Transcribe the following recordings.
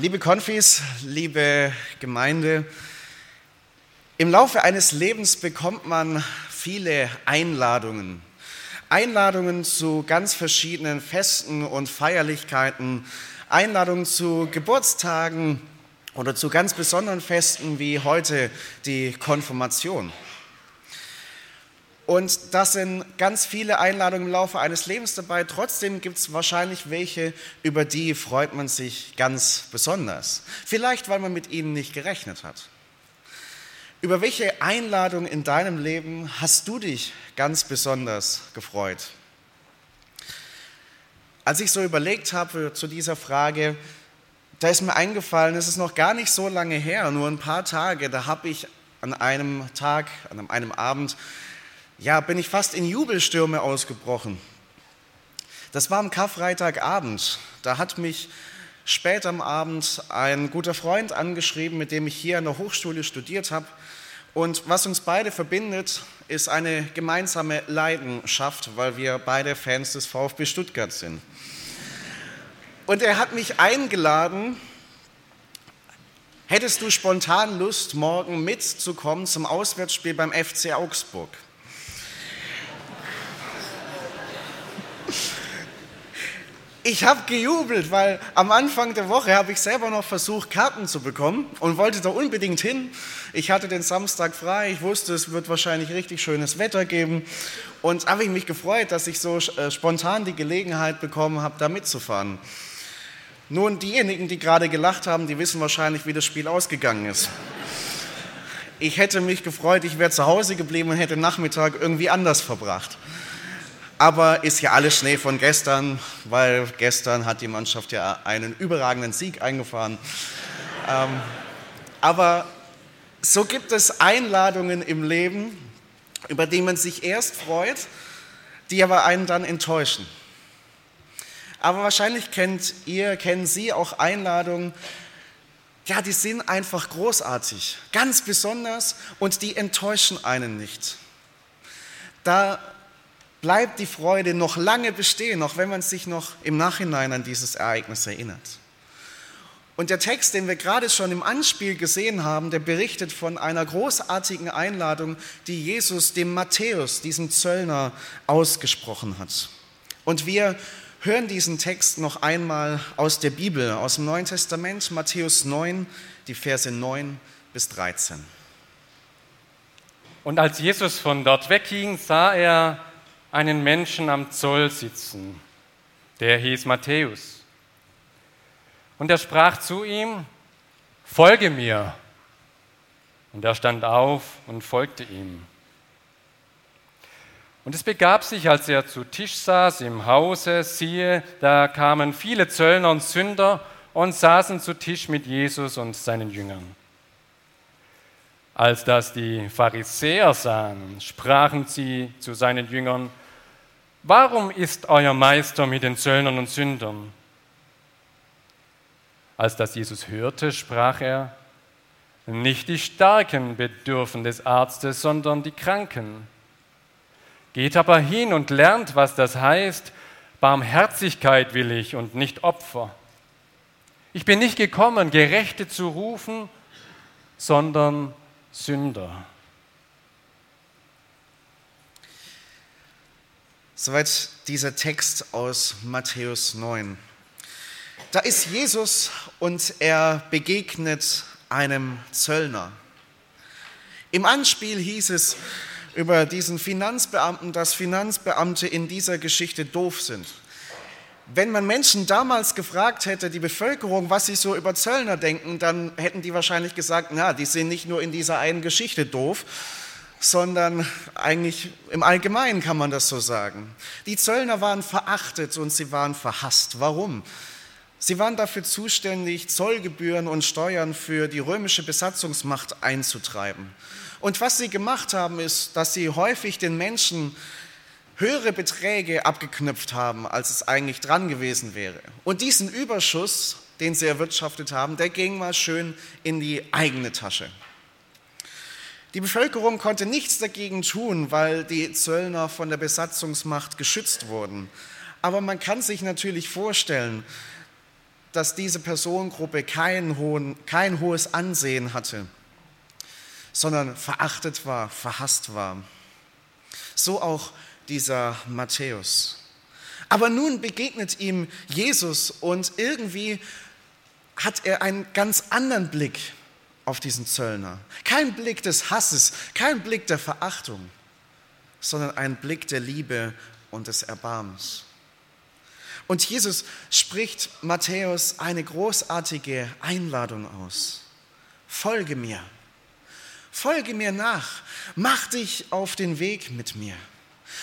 Liebe Konfis, liebe Gemeinde, im Laufe eines Lebens bekommt man viele Einladungen. Einladungen zu ganz verschiedenen Festen und Feierlichkeiten, Einladungen zu Geburtstagen oder zu ganz besonderen Festen wie heute die Konfirmation. Und das sind ganz viele Einladungen im Laufe eines Lebens dabei. Trotzdem gibt es wahrscheinlich welche, über die freut man sich ganz besonders. Vielleicht, weil man mit ihnen nicht gerechnet hat. Über welche Einladung in deinem Leben hast du dich ganz besonders gefreut? Als ich so überlegt habe zu dieser Frage, da ist mir eingefallen, es ist noch gar nicht so lange her, nur ein paar Tage, da habe ich an einem Tag, an einem Abend ja, bin ich fast in Jubelstürme ausgebrochen. Das war am Karfreitagabend. Da hat mich spät am Abend ein guter Freund angeschrieben, mit dem ich hier an der Hochschule studiert habe. Und was uns beide verbindet, ist eine gemeinsame Leidenschaft, weil wir beide Fans des VfB Stuttgart sind. Und er hat mich eingeladen, hättest du spontan Lust, morgen mitzukommen zum Auswärtsspiel beim FC Augsburg? Ich habe gejubelt, weil am Anfang der Woche habe ich selber noch versucht, Karten zu bekommen und wollte da unbedingt hin. Ich hatte den Samstag frei, ich wusste, es wird wahrscheinlich richtig schönes Wetter geben und habe ich mich gefreut, dass ich so äh, spontan die Gelegenheit bekommen habe, da mitzufahren. Nun, diejenigen, die gerade gelacht haben, die wissen wahrscheinlich, wie das Spiel ausgegangen ist. Ich hätte mich gefreut, ich wäre zu Hause geblieben und hätte Nachmittag irgendwie anders verbracht. Aber ist ja alles Schnee von gestern, weil gestern hat die Mannschaft ja einen überragenden Sieg eingefahren. Ähm, aber so gibt es Einladungen im Leben, über die man sich erst freut, die aber einen dann enttäuschen. Aber wahrscheinlich kennt ihr, kennen Sie auch Einladungen, ja, die sind einfach großartig, ganz besonders und die enttäuschen einen nicht. Da bleibt die Freude noch lange bestehen, auch wenn man sich noch im Nachhinein an dieses Ereignis erinnert. Und der Text, den wir gerade schon im Anspiel gesehen haben, der berichtet von einer großartigen Einladung, die Jesus dem Matthäus, diesem Zöllner, ausgesprochen hat. Und wir hören diesen Text noch einmal aus der Bibel, aus dem Neuen Testament, Matthäus 9, die Verse 9 bis 13. Und als Jesus von dort wegging, sah er einen Menschen am Zoll sitzen. Der hieß Matthäus. Und er sprach zu ihm, folge mir. Und er stand auf und folgte ihm. Und es begab sich, als er zu Tisch saß im Hause, siehe, da kamen viele Zöllner und Sünder und saßen zu Tisch mit Jesus und seinen Jüngern. Als das die Pharisäer sahen, sprachen sie zu seinen Jüngern, Warum ist euer Meister mit den Zöllnern und Sündern? Als das Jesus hörte, sprach er, nicht die Starken bedürfen des Arztes, sondern die Kranken. Geht aber hin und lernt, was das heißt, Barmherzigkeit will ich und nicht Opfer. Ich bin nicht gekommen, Gerechte zu rufen, sondern Sünder. Soweit dieser Text aus Matthäus 9. Da ist Jesus und er begegnet einem Zöllner. Im Anspiel hieß es über diesen Finanzbeamten, dass Finanzbeamte in dieser Geschichte doof sind. Wenn man Menschen damals gefragt hätte, die Bevölkerung, was sie so über Zöllner denken, dann hätten die wahrscheinlich gesagt, na, die sind nicht nur in dieser einen Geschichte doof, sondern eigentlich im Allgemeinen kann man das so sagen. Die Zöllner waren verachtet und sie waren verhasst. Warum? Sie waren dafür zuständig, Zollgebühren und Steuern für die römische Besatzungsmacht einzutreiben. Und was sie gemacht haben, ist, dass sie häufig den Menschen höhere Beträge abgeknüpft haben, als es eigentlich dran gewesen wäre. Und diesen Überschuss, den sie erwirtschaftet haben, der ging mal schön in die eigene Tasche. Die Bevölkerung konnte nichts dagegen tun, weil die Zöllner von der Besatzungsmacht geschützt wurden. Aber man kann sich natürlich vorstellen, dass diese Personengruppe kein, hohen, kein hohes Ansehen hatte, sondern verachtet war, verhasst war. So auch dieser Matthäus. Aber nun begegnet ihm Jesus und irgendwie hat er einen ganz anderen Blick auf diesen Zöllner. Kein Blick des Hasses, kein Blick der Verachtung, sondern ein Blick der Liebe und des Erbarmens. Und Jesus spricht Matthäus eine großartige Einladung aus. Folge mir. Folge mir nach. Mach dich auf den Weg mit mir.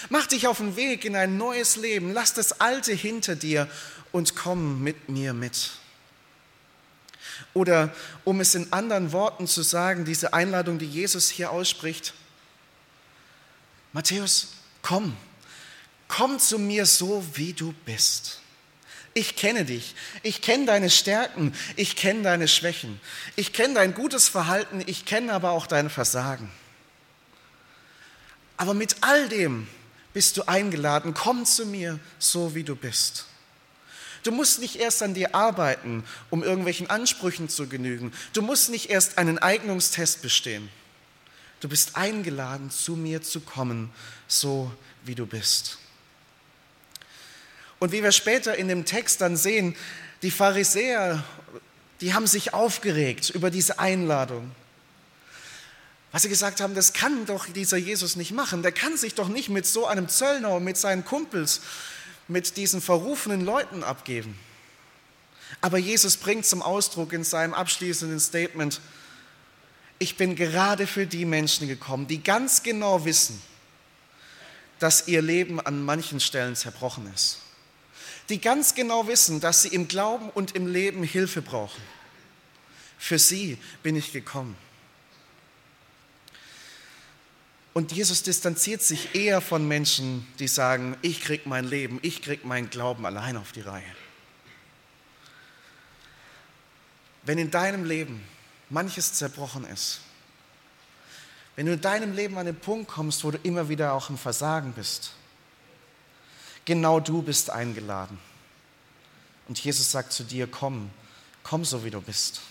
Mach dich auf den Weg in ein neues Leben. Lass das Alte hinter dir und komm mit mir mit. Oder um es in anderen Worten zu sagen, diese Einladung, die Jesus hier ausspricht, Matthäus, komm, komm zu mir so, wie du bist. Ich kenne dich, ich kenne deine Stärken, ich kenne deine Schwächen, ich kenne dein gutes Verhalten, ich kenne aber auch dein Versagen. Aber mit all dem bist du eingeladen, komm zu mir so, wie du bist. Du musst nicht erst an dir arbeiten, um irgendwelchen Ansprüchen zu genügen. Du musst nicht erst einen Eignungstest bestehen. Du bist eingeladen, zu mir zu kommen, so wie du bist. Und wie wir später in dem Text dann sehen, die Pharisäer, die haben sich aufgeregt über diese Einladung. Was sie gesagt haben, das kann doch dieser Jesus nicht machen. Der kann sich doch nicht mit so einem Zöllner und mit seinen Kumpels, mit diesen verrufenen Leuten abgeben. Aber Jesus bringt zum Ausdruck in seinem abschließenden Statement, ich bin gerade für die Menschen gekommen, die ganz genau wissen, dass ihr Leben an manchen Stellen zerbrochen ist die ganz genau wissen, dass sie im Glauben und im Leben Hilfe brauchen. Für sie bin ich gekommen. Und Jesus distanziert sich eher von Menschen, die sagen, ich krieg mein Leben, ich krieg meinen Glauben allein auf die Reihe. Wenn in deinem Leben manches zerbrochen ist, wenn du in deinem Leben an den Punkt kommst, wo du immer wieder auch im Versagen bist, Genau du bist eingeladen. Und Jesus sagt zu dir, komm, komm so wie du bist.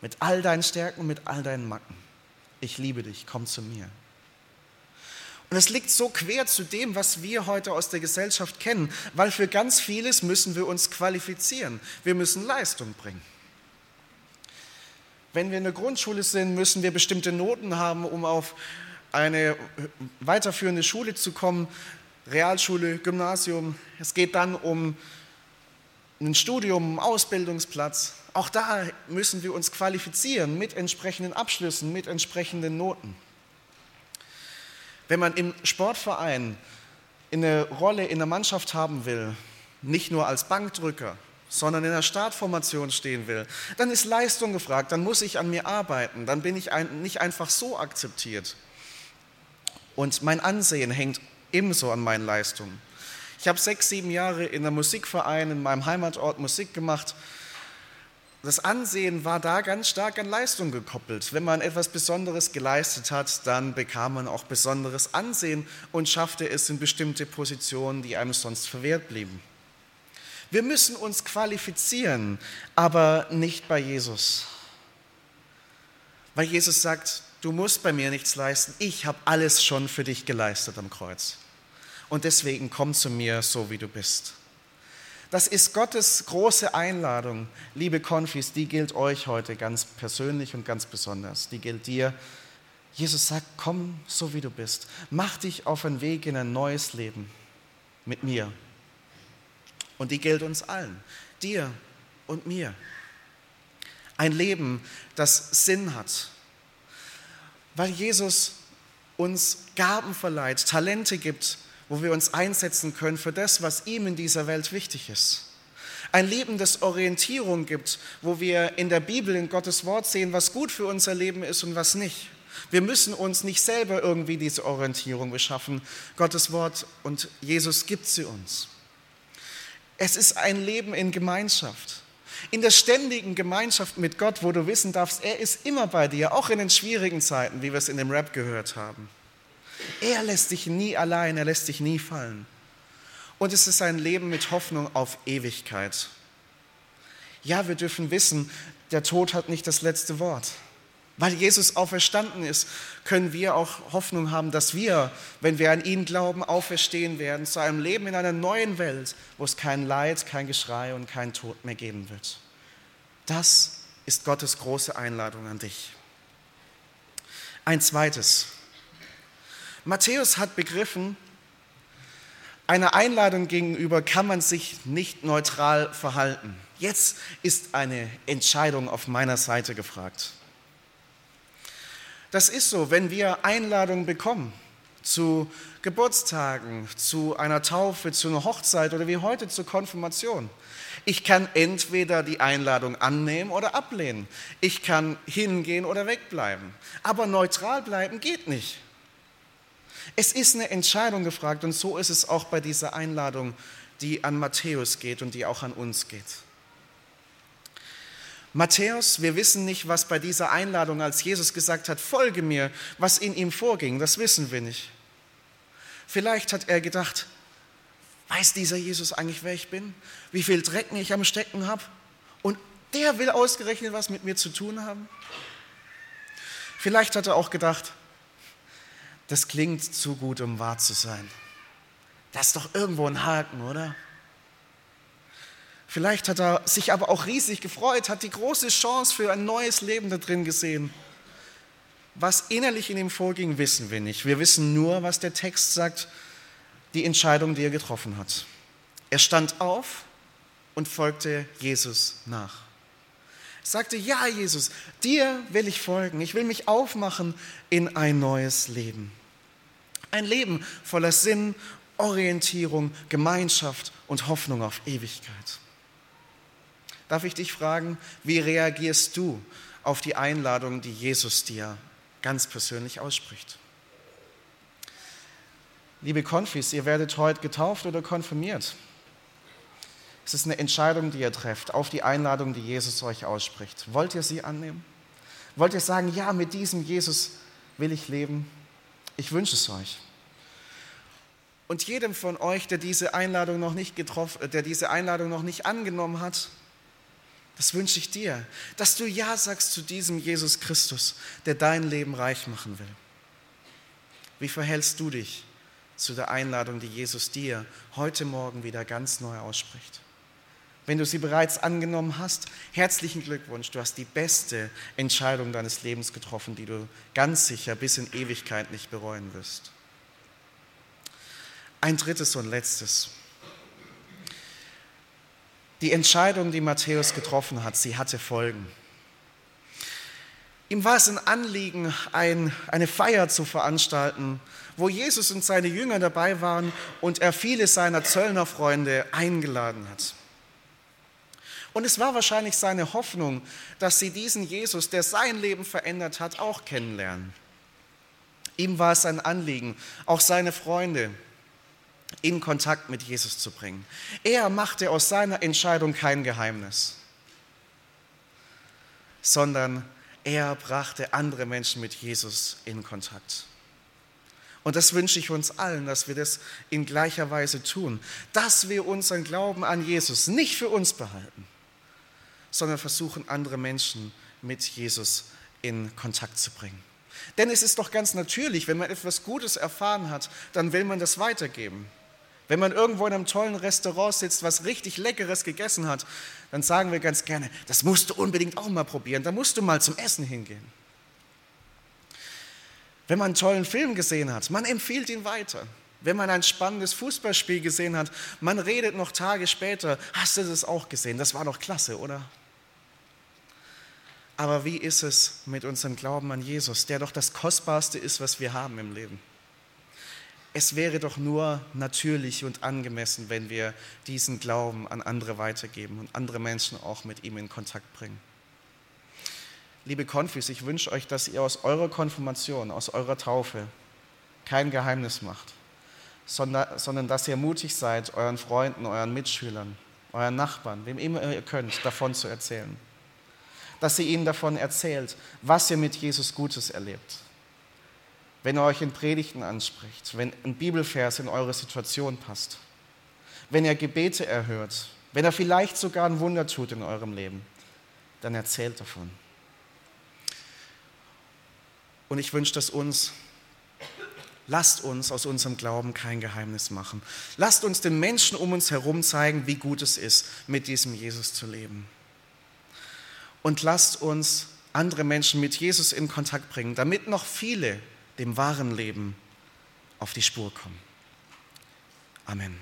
Mit all deinen Stärken, mit all deinen Macken. Ich liebe dich, komm zu mir. Und es liegt so quer zu dem, was wir heute aus der Gesellschaft kennen, weil für ganz vieles müssen wir uns qualifizieren. Wir müssen Leistung bringen. Wenn wir in der Grundschule sind, müssen wir bestimmte Noten haben, um auf eine weiterführende Schule zu kommen. Realschule, Gymnasium. Es geht dann um ein Studium, einen Ausbildungsplatz. Auch da müssen wir uns qualifizieren mit entsprechenden Abschlüssen, mit entsprechenden Noten. Wenn man im Sportverein eine Rolle in der Mannschaft haben will, nicht nur als Bankdrücker, sondern in der Startformation stehen will, dann ist Leistung gefragt, dann muss ich an mir arbeiten, dann bin ich ein, nicht einfach so akzeptiert. Und mein Ansehen hängt ebenso an meinen Leistungen. Ich habe sechs, sieben Jahre in einem Musikverein in meinem Heimatort Musik gemacht. Das Ansehen war da ganz stark an Leistung gekoppelt. Wenn man etwas Besonderes geleistet hat, dann bekam man auch besonderes Ansehen und schaffte es in bestimmte Positionen, die einem sonst verwehrt blieben. Wir müssen uns qualifizieren, aber nicht bei Jesus. Weil Jesus sagt, du musst bei mir nichts leisten, ich habe alles schon für dich geleistet am Kreuz. Und deswegen komm zu mir so, wie du bist. Das ist Gottes große Einladung, liebe Konfis, die gilt euch heute ganz persönlich und ganz besonders. Die gilt dir. Jesus sagt, komm so, wie du bist. Mach dich auf einen Weg in ein neues Leben mit mir. Und die gilt uns allen, dir und mir. Ein Leben, das Sinn hat, weil Jesus uns Gaben verleiht, Talente gibt, wo wir uns einsetzen können für das, was ihm in dieser Welt wichtig ist. Ein Leben, das Orientierung gibt, wo wir in der Bibel, in Gottes Wort sehen, was gut für unser Leben ist und was nicht. Wir müssen uns nicht selber irgendwie diese Orientierung beschaffen. Gottes Wort und Jesus gibt sie uns. Es ist ein Leben in Gemeinschaft. In der ständigen Gemeinschaft mit Gott, wo du wissen darfst, er ist immer bei dir, auch in den schwierigen Zeiten, wie wir es in dem Rap gehört haben. Er lässt dich nie allein, er lässt dich nie fallen. Und es ist ein Leben mit Hoffnung auf Ewigkeit. Ja, wir dürfen wissen, der Tod hat nicht das letzte Wort. Weil Jesus auferstanden ist, können wir auch Hoffnung haben, dass wir, wenn wir an ihn glauben, auferstehen werden zu einem Leben in einer neuen Welt, wo es kein Leid, kein Geschrei und kein Tod mehr geben wird. Das ist Gottes große Einladung an dich. Ein zweites. Matthäus hat begriffen, einer Einladung gegenüber kann man sich nicht neutral verhalten. Jetzt ist eine Entscheidung auf meiner Seite gefragt. Das ist so, wenn wir Einladungen bekommen zu Geburtstagen, zu einer Taufe, zu einer Hochzeit oder wie heute zur Konfirmation. Ich kann entweder die Einladung annehmen oder ablehnen. Ich kann hingehen oder wegbleiben. Aber neutral bleiben geht nicht. Es ist eine Entscheidung gefragt und so ist es auch bei dieser Einladung, die an Matthäus geht und die auch an uns geht. Matthäus, wir wissen nicht, was bei dieser Einladung, als Jesus gesagt hat, folge mir, was in ihm vorging, das wissen wir nicht. Vielleicht hat er gedacht, weiß dieser Jesus eigentlich, wer ich bin? Wie viel Drecken ich am Stecken habe? Und der will ausgerechnet was mit mir zu tun haben? Vielleicht hat er auch gedacht, das klingt zu gut, um wahr zu sein. Das ist doch irgendwo ein Haken, oder? Vielleicht hat er sich aber auch riesig gefreut, hat die große Chance für ein neues Leben da drin gesehen. Was innerlich in ihm vorging, wissen wir nicht. Wir wissen nur, was der Text sagt, die Entscheidung, die er getroffen hat. Er stand auf und folgte Jesus nach. Er sagte, ja Jesus, dir will ich folgen. Ich will mich aufmachen in ein neues Leben. Ein Leben voller Sinn, Orientierung, Gemeinschaft und Hoffnung auf Ewigkeit. Darf ich dich fragen, wie reagierst du auf die Einladung, die Jesus dir ganz persönlich ausspricht? Liebe Konfis, ihr werdet heute getauft oder konfirmiert. Es ist eine Entscheidung, die ihr trefft, auf die Einladung, die Jesus euch ausspricht. Wollt ihr sie annehmen? Wollt ihr sagen, ja, mit diesem Jesus will ich leben? Ich wünsche es euch. Und jedem von euch, der diese Einladung noch nicht getroffen, der diese Einladung noch nicht angenommen hat, das wünsche ich dir, dass du Ja sagst zu diesem Jesus Christus, der dein Leben reich machen will. Wie verhältst du dich zu der Einladung, die Jesus dir heute Morgen wieder ganz neu ausspricht? Wenn du sie bereits angenommen hast, herzlichen Glückwunsch, du hast die beste Entscheidung deines Lebens getroffen, die du ganz sicher bis in Ewigkeit nicht bereuen wirst. Ein drittes und letztes. Die Entscheidung, die Matthäus getroffen hat, sie hatte Folgen. Ihm war es ein Anliegen, ein, eine Feier zu veranstalten, wo Jesus und seine Jünger dabei waren und er viele seiner Zöllnerfreunde eingeladen hat. Und es war wahrscheinlich seine Hoffnung, dass sie diesen Jesus, der sein Leben verändert hat, auch kennenlernen. Ihm war es ein Anliegen, auch seine Freunde, in Kontakt mit Jesus zu bringen. Er machte aus seiner Entscheidung kein Geheimnis, sondern er brachte andere Menschen mit Jesus in Kontakt. Und das wünsche ich uns allen, dass wir das in gleicher Weise tun, dass wir unseren Glauben an Jesus nicht für uns behalten, sondern versuchen, andere Menschen mit Jesus in Kontakt zu bringen. Denn es ist doch ganz natürlich, wenn man etwas Gutes erfahren hat, dann will man das weitergeben. Wenn man irgendwo in einem tollen Restaurant sitzt, was richtig Leckeres gegessen hat, dann sagen wir ganz gerne, das musst du unbedingt auch mal probieren, da musst du mal zum Essen hingehen. Wenn man einen tollen Film gesehen hat, man empfiehlt ihn weiter. Wenn man ein spannendes Fußballspiel gesehen hat, man redet noch Tage später, hast du das auch gesehen? Das war doch klasse, oder? Aber wie ist es mit unserem Glauben an Jesus, der doch das Kostbarste ist, was wir haben im Leben? es wäre doch nur natürlich und angemessen, wenn wir diesen Glauben an andere weitergeben und andere Menschen auch mit ihm in Kontakt bringen. Liebe Konfis, ich wünsche euch, dass ihr aus eurer Konfirmation, aus eurer Taufe kein Geheimnis macht, sondern, sondern dass ihr mutig seid, euren Freunden, euren Mitschülern, euren Nachbarn, wem immer ihr könnt, davon zu erzählen. Dass ihr ihnen davon erzählt, was ihr mit Jesus Gutes erlebt wenn er euch in Predigten anspricht, wenn ein Bibelvers in eure Situation passt, wenn er Gebete erhört, wenn er vielleicht sogar ein Wunder tut in eurem Leben, dann erzählt davon. Und ich wünsche das uns, lasst uns aus unserem Glauben kein Geheimnis machen. Lasst uns den Menschen um uns herum zeigen, wie gut es ist, mit diesem Jesus zu leben. Und lasst uns andere Menschen mit Jesus in Kontakt bringen, damit noch viele dem wahren Leben auf die Spur kommen. Amen.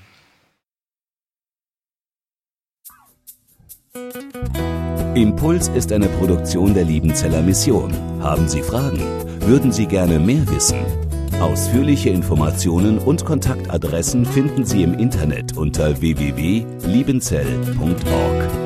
Impuls ist eine Produktion der Liebenzeller Mission. Haben Sie Fragen? Würden Sie gerne mehr wissen? Ausführliche Informationen und Kontaktadressen finden Sie im Internet unter www.liebenzell.org.